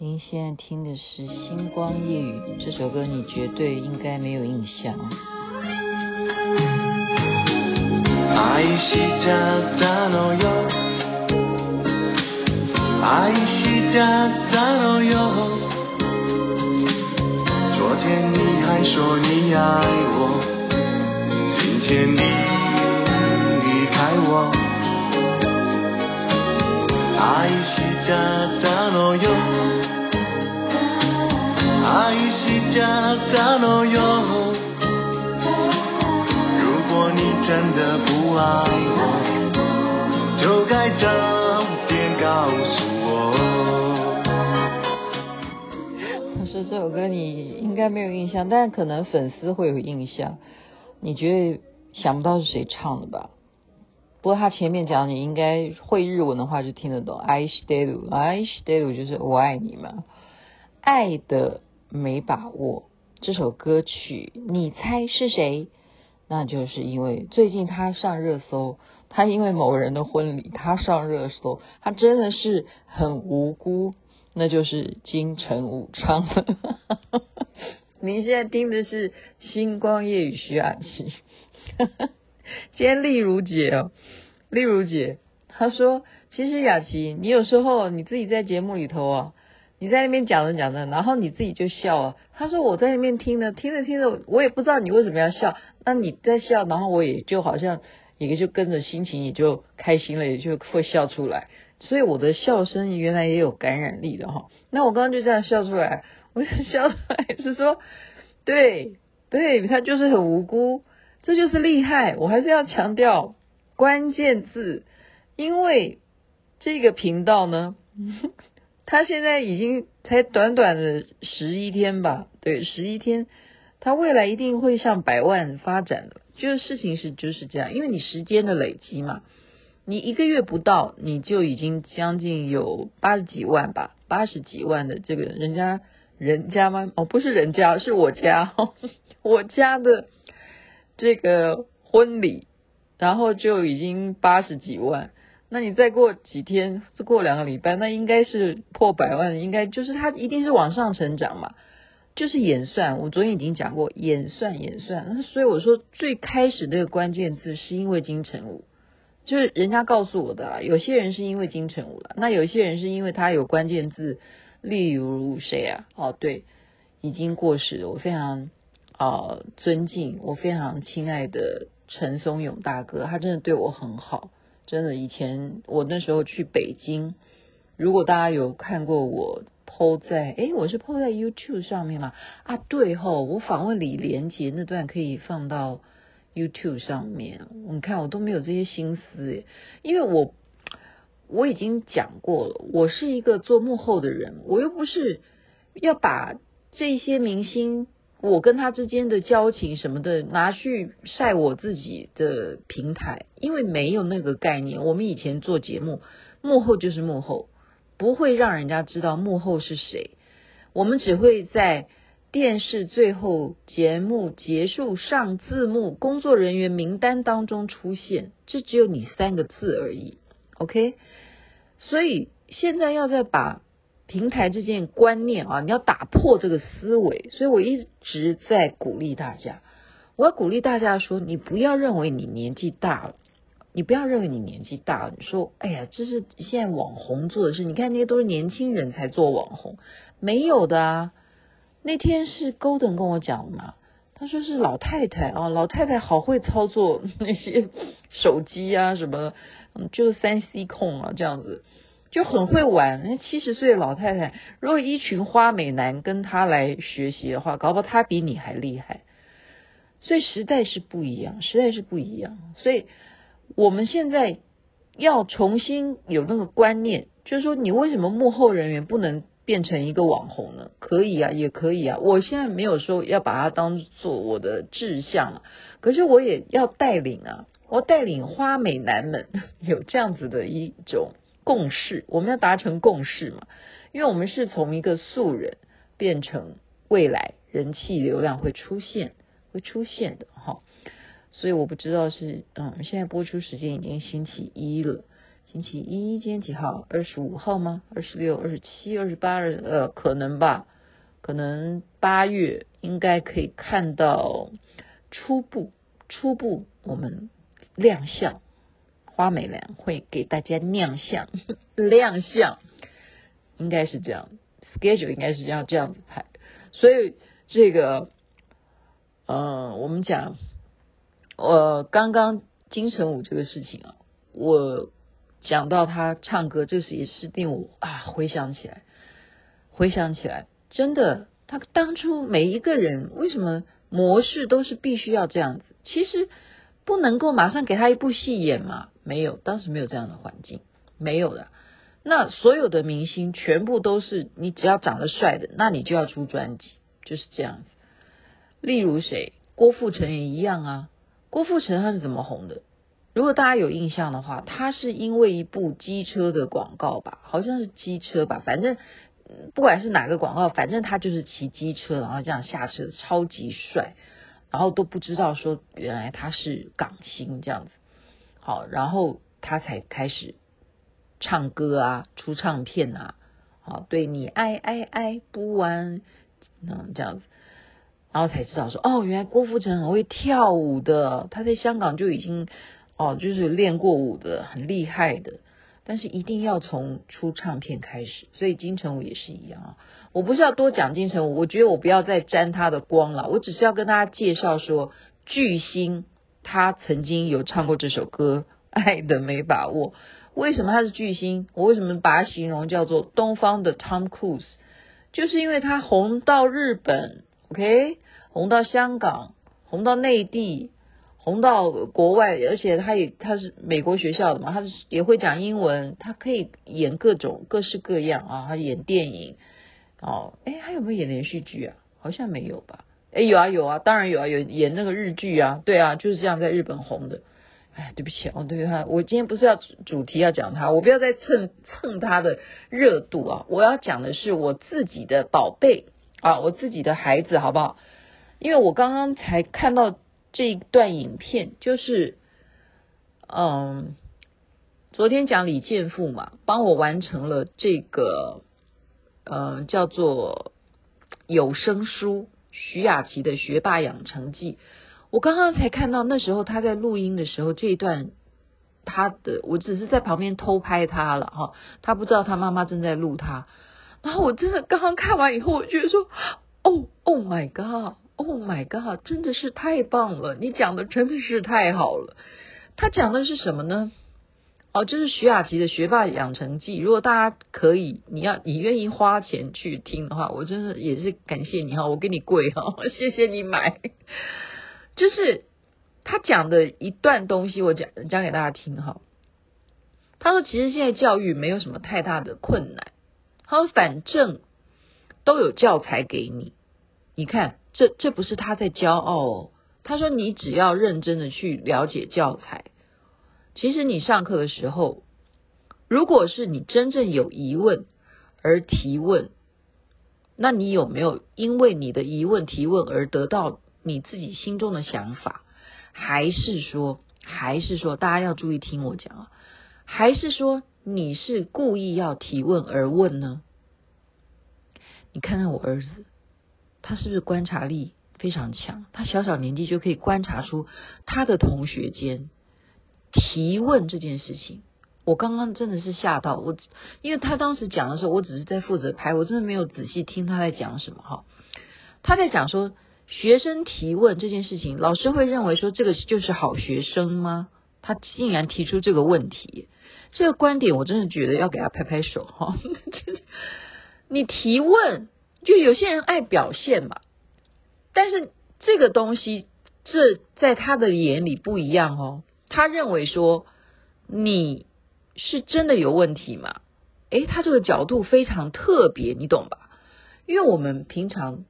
您现在听的是《星光夜语》这首歌，你绝对应该没有印象。爱是这样的哟，爱是这样的哟。昨天你还说你爱我，今天你爱是这样的哟。爱是假的哟，如果你真的不爱我，就该早点告诉我。他说这首歌你应该没有印象，但可能粉丝会有印象。你绝对想不到是谁唱的吧？不过他前面讲你应该会日文的话就听得懂。爱してる，爱してる就是我爱你嘛，爱的。没把握这首歌曲，你猜是谁？那就是因为最近他上热搜，他因为某人的婚礼，他上热搜，他真的是很无辜，那就是金城武唱的。您现在听的是《星光夜语》徐雅琪， 今天丽如姐哦，丽如姐她说，其实雅琪，你有时候你自己在节目里头啊。你在那边讲着讲着，然后你自己就笑了。她说我在那边听呢，听着听着，我也不知道你为什么要笑。那你在笑，然后我也就好像也就跟着心情也就开心了，也就会笑出来。所以我的笑声原来也有感染力的哈。那我刚刚就这样笑出来，我就笑出来是说，对对，他就是很无辜，这就是厉害。我还是要强调关键字，因为这个频道呢。它现在已经才短短的十一天吧，对，十一天，它未来一定会向百万发展的。就是事情是就是这样，因为你时间的累积嘛，你一个月不到，你就已经将近有八十几万吧，八十几万的这个人家人家吗？哦，不是人家，是我家，我家的这个婚礼，然后就已经八十几万。那你再过几天，再过两个礼拜，那应该是破百万，应该就是它一定是往上成长嘛，就是演算。我昨天已经讲过，演算演算。所以我说最开始这个关键字是因为金城武，就是人家告诉我的啊。有些人是因为金城武了，那有些人是因为他有关键字，例如谁啊？哦，对，已经过时了，我非常、呃、尊敬，我非常亲爱的陈松勇大哥，他真的对我很好。真的，以前我那时候去北京，如果大家有看过我 po 在，诶，我是 po 在 YouTube 上面嘛？啊，对吼，我访问李连杰那段可以放到 YouTube 上面。你看，我都没有这些心思诶，因为我我已经讲过了，我是一个做幕后的人，我又不是要把这些明星。我跟他之间的交情什么的，拿去晒我自己的平台，因为没有那个概念。我们以前做节目，幕后就是幕后，不会让人家知道幕后是谁。我们只会在电视最后节目结束上字幕，工作人员名单当中出现，这只有你三个字而已。OK，所以现在要再把。平台这件观念啊，你要打破这个思维，所以我一直在鼓励大家。我要鼓励大家说，你不要认为你年纪大了，你不要认为你年纪大了。你说，哎呀，这是现在网红做的事。你看那些都是年轻人才做网红，没有的啊。那天是勾等跟我讲嘛，他说是老太太啊，老太太好会操作那些手机啊，什么，嗯，就是三 C 控啊，这样子。就很会玩，那七十岁的老太太，如果一群花美男跟她来学习的话，搞不好她比你还厉害。所以时代是不一样，时代是不一样。所以我们现在要重新有那个观念，就是说，你为什么幕后人员不能变成一个网红呢？可以啊，也可以啊。我现在没有说要把它当做我的志向，可是我也要带领啊，我带领花美男们 有这样子的一种。共识，我们要达成共识嘛？因为我们是从一个素人变成未来人气流量会出现、会出现的哈。所以我不知道是嗯，现在播出时间已经星期一了，星期一，今天几号？二十五号吗？二十六、二十七、二十八，呃，可能吧，可能八月应该可以看到初步，初步我们亮相，花美男会给大家亮相，亮相，应该是这样，schedule 应该是这样这样子排，所以这个，呃，我们讲，呃，刚刚金城武这个事情啊，我。讲到他唱歌，这是也是令我啊回想起来，回想起来，真的，他当初每一个人为什么模式都是必须要这样子？其实不能够马上给他一部戏演嘛，没有，当时没有这样的环境，没有的。那所有的明星全部都是你只要长得帅的，那你就要出专辑，就是这样子。例如谁，郭富城也一样啊，郭富城他是怎么红的？如果大家有印象的话，他是因为一部机车的广告吧，好像是机车吧，反正不管是哪个广告，反正他就是骑机车，然后这样下车，超级帅，然后都不知道说原来他是港星这样子。好，然后他才开始唱歌啊，出唱片啊，好，对你爱爱爱不完，嗯，这样子，然后才知道说，哦，原来郭富城很会跳舞的，他在香港就已经。哦，就是练过舞的，很厉害的，但是一定要从出唱片开始，所以金城武也是一样啊。我不是要多讲金城武，我觉得我不要再沾他的光了，我只是要跟大家介绍说，巨星他曾经有唱过这首歌《爱的没把握》。为什么他是巨星？我为什么把他形容叫做东方的 Tom Cruise？就是因为他红到日本，OK，红到香港，红到内地。红到国外，而且他也他是美国学校的嘛，他是也会讲英文，他可以演各种各式各样啊，他演电影哦，哎，还有没有演连续剧啊？好像没有吧？哎，有啊有啊，当然有啊，有演那个日剧啊，对啊，就是这样在日本红的。哎，对不起哦，对他，我今天不是要主题要讲他，我不要再蹭蹭他的热度啊，我要讲的是我自己的宝贝啊，我自己的孩子，好不好？因为我刚刚才看到。这一段影片就是，嗯，昨天讲李健富嘛，帮我完成了这个，呃，叫做有声书徐雅琪的学霸养成记。我刚刚才看到那时候他在录音的时候，这一段他的，我只是在旁边偷拍他了哈，他不知道他妈妈正在录他。然后我真的刚刚看完以后，我觉得说，哦，Oh my God！Oh my god，真的是太棒了！你讲的真的是太好了。他讲的是什么呢？哦，就是徐雅琪的学霸养成记。如果大家可以，你要你愿意花钱去听的话，我真的也是感谢你哈，我给你跪哈，谢谢你买。就是他讲的一段东西，我讲讲给大家听哈。他说，其实现在教育没有什么太大的困难。他说，反正都有教材给你，你看。这这不是他在骄傲哦，他说你只要认真的去了解教材，其实你上课的时候，如果是你真正有疑问而提问，那你有没有因为你的疑问提问而得到你自己心中的想法？还是说，还是说，大家要注意听我讲啊，还是说你是故意要提问而问呢？你看看我儿子。他是不是观察力非常强？他小小年纪就可以观察出他的同学间提问这件事情。我刚刚真的是吓到我，因为他当时讲的时候，我只是在负责拍，我真的没有仔细听他在讲什么哈。他在讲说学生提问这件事情，老师会认为说这个就是好学生吗？他竟然提出这个问题，这个观点我真的觉得要给他拍拍手哈。你提问。就有些人爱表现嘛，但是这个东西，这在他的眼里不一样哦。他认为说你是真的有问题吗？诶，他这个角度非常特别，你懂吧？因为我们平常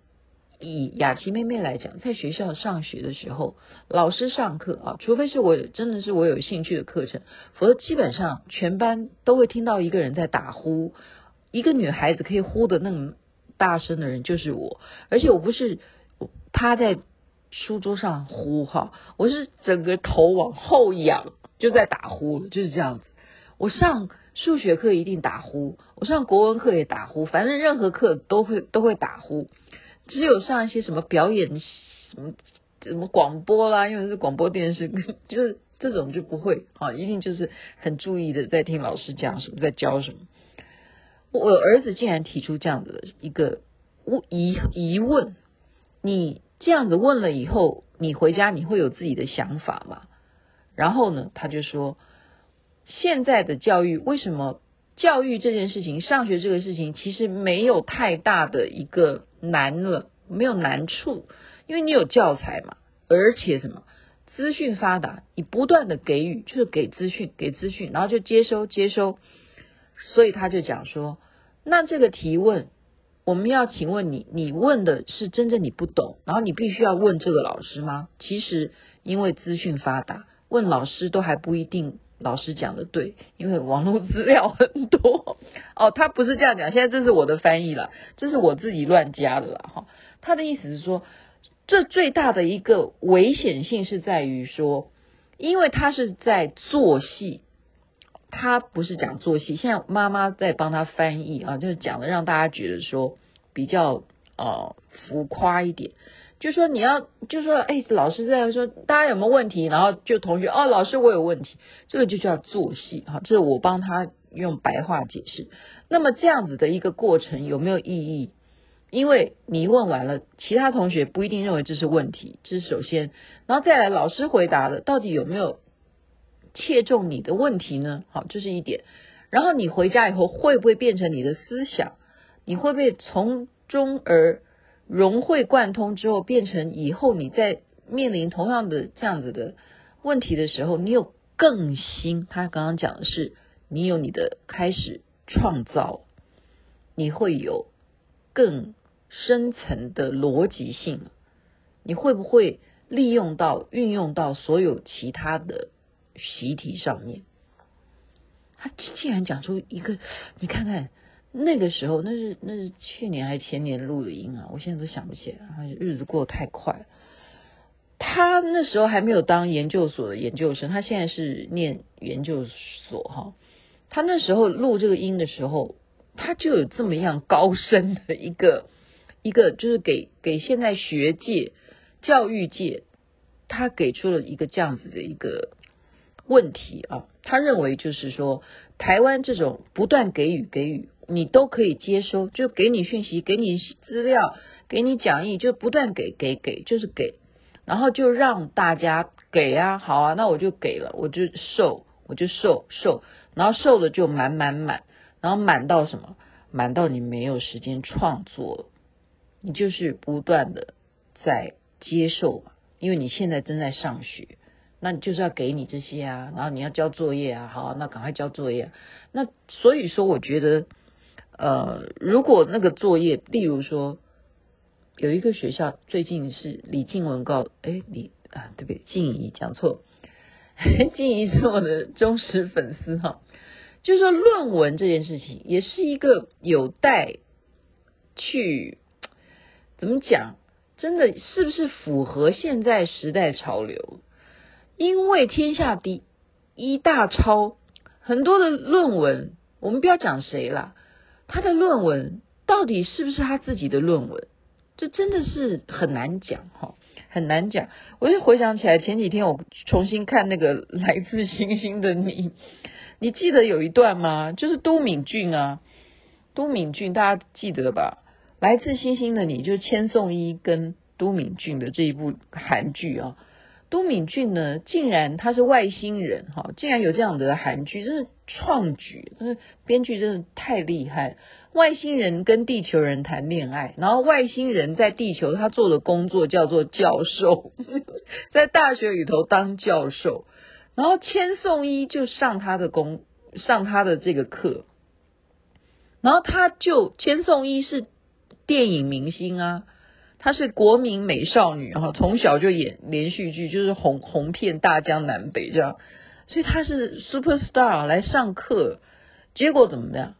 以雅琪妹妹来讲，在学校上学的时候，老师上课啊，除非是我真的是我有兴趣的课程，否则基本上全班都会听到一个人在打呼，一个女孩子可以呼的那么。大声的人就是我，而且我不是趴在书桌上呼哈，我是整个头往后仰，就在打呼，就是这样子。我上数学课一定打呼，我上国文课也打呼，反正任何课都会都会打呼。只有上一些什么表演什么什么广播啦，因为是广播电视，就是这种就不会啊，一定就是很注意的在听老师讲什么，在教什么。我儿子竟然提出这样的一个疑疑问，你这样子问了以后，你回家你会有自己的想法吗？然后呢，他就说，现在的教育为什么教育这件事情，上学这个事情，其实没有太大的一个难了，没有难处，因为你有教材嘛，而且什么资讯发达，你不断的给予，就是给资讯，给资讯，然后就接收接收。所以他就讲说，那这个提问，我们要请问你，你问的是真正你不懂，然后你必须要问这个老师吗？其实因为资讯发达，问老师都还不一定老师讲的对，因为网络资料很多。哦，他不是这样讲，现在这是我的翻译了，这是我自己乱加的了哈。他的意思是说，这最大的一个危险性是在于说，因为他是在做戏。他不是讲做戏，现在妈妈在帮他翻译啊，就是讲的让大家觉得说比较呃浮夸一点，就说你要就说哎，老师在说大家有没有问题，然后就同学哦，老师我有问题，这个就叫做戏哈，这是我帮他用白话解释。那么这样子的一个过程有没有意义？因为你问完了，其他同学不一定认为这是问题，这是首先，然后再来老师回答的到底有没有？切中你的问题呢？好，这是一点。然后你回家以后会不会变成你的思想？你会不会从中而融会贯通之后，变成以后你在面临同样的这样子的问题的时候，你有更新？他刚刚讲的是，你有你的开始创造，你会有更深层的逻辑性。你会不会利用到、运用到所有其他的？习题上面，他竟然讲出一个，你看看那个时候，那是那是去年还是前年录的音啊，我现在都想不起来，日子过得太快。他那时候还没有当研究所的研究生，他现在是念研究所哈。他那时候录这个音的时候，他就有这么样高深的一个一个，就是给给现在学界、教育界，他给出了一个这样子的一个。问题啊，他认为就是说，台湾这种不断给予给予，你都可以接收，就给你讯息，给你资料，给你讲义，就不断给给给，就是给，然后就让大家给啊，好啊，那我就给了，我就受，我就受受，然后受了就满满满，然后满到什么？满到你没有时间创作，你就是不断的在接受嘛，因为你现在正在上学。那你就是要给你这些啊，然后你要交作业啊，好，那赶快交作业。那所以说，我觉得，呃，如果那个作业，例如说，有一个学校最近是李静文告，哎，李啊，对不对？静怡讲错，静怡是我的忠实粉丝哈。就是说，论文这件事情也是一个有待去怎么讲，真的是不是符合现在时代潮流？因为天下第一大抄，很多的论文，我们不要讲谁了，他的论文到底是不是他自己的论文？这真的是很难讲哈，很难讲。我就回想起来，前几天我重新看那个《来自星星的你》，你记得有一段吗？就是都敏俊啊，都敏俊大家记得吧？《来自星星的你》就是千颂伊跟都敏俊的这一部韩剧啊。都敏俊呢，竟然他是外星人哈，竟然有这样的韩剧，真是创举，是编剧真的太厉害。外星人跟地球人谈恋爱，然后外星人在地球他做的工作叫做教授，在大学里头当教授，然后千颂伊就上他的工，上他的这个课，然后他就千颂伊是电影明星啊。她是国民美少女哈，从小就演连续剧，就是红红遍大江南北这样，所以她是 super star 来上课，结果怎么样？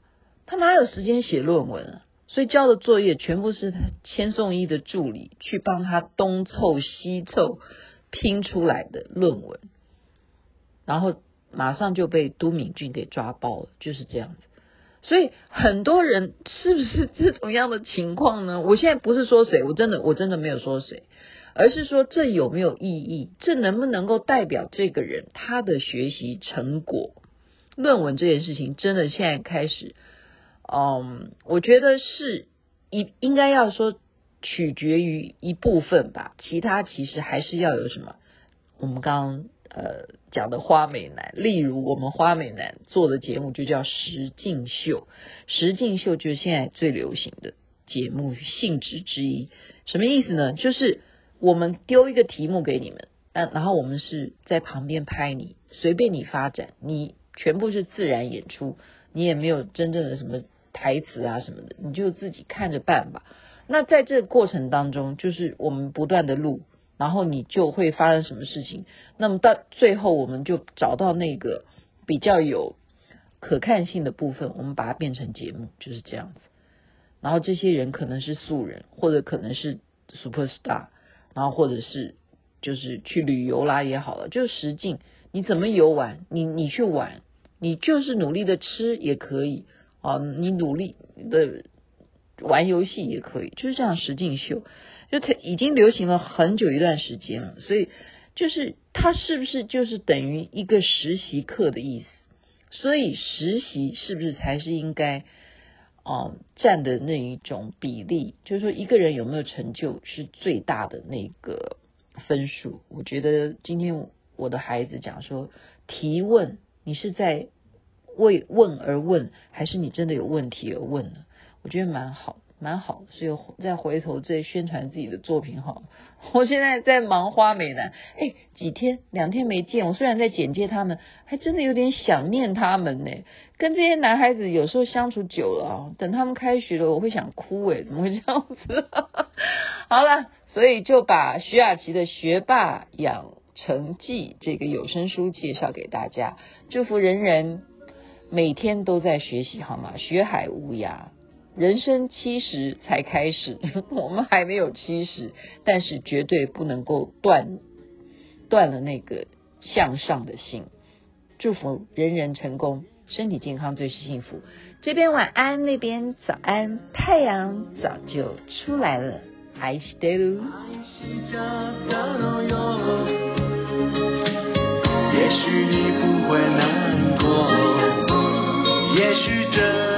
她哪有时间写论文啊？所以交的作业全部是千颂伊的助理去帮他东凑西凑拼出来的论文，然后马上就被都敏俊给抓包了，就是这样子。所以很多人是不是这种样的情况呢？我现在不是说谁，我真的我真的没有说谁，而是说这有没有意义？这能不能够代表这个人他的学习成果？论文这件事情真的现在开始，嗯，我觉得是一应该要说取决于一部分吧，其他其实还是要有什么？我们刚刚呃。讲的花美男，例如我们花美男做的节目就叫实境秀，实境秀就是现在最流行的节目性质之一。什么意思呢？就是我们丢一个题目给你们，但然后我们是在旁边拍你，随便你发展，你全部是自然演出，你也没有真正的什么台词啊什么的，你就自己看着办吧。那在这个过程当中，就是我们不断的录。然后你就会发生什么事情？那么到最后，我们就找到那个比较有可看性的部分，我们把它变成节目，就是这样子。然后这些人可能是素人，或者可能是 super star，然后或者是就是去旅游啦也好了，就实境，你怎么游玩？你你去玩，你就是努力的吃也可以啊，你努力的玩游戏也可以，就是这样实境秀。就它已经流行了很久一段时间了，所以就是它是不是就是等于一个实习课的意思？所以实习是不是才是应该哦、占的那一种比例？就是说一个人有没有成就是最大的那个分数？我觉得今天我的孩子讲说提问，你是在为问而问，还是你真的有问题而问呢？我觉得蛮好。蛮好，所以再回头再宣传自己的作品好。我现在在忙花美男，哎，几天两天没见，我虽然在简介他们，还真的有点想念他们呢。跟这些男孩子有时候相处久了啊，等他们开学了，我会想哭哎，怎么会这样子？好了，所以就把徐雅琪的《学霸养成记》这个有声书介绍给大家，祝福人人每天都在学习，好吗？学海无涯。人生七十才开始，我们还没有七十，但是绝对不能够断断了那个向上的心。祝福人人成功，身体健康最是幸福。这边晚安，那边早安，太阳早就出来了。爱してる。也许你不会难过，也许这。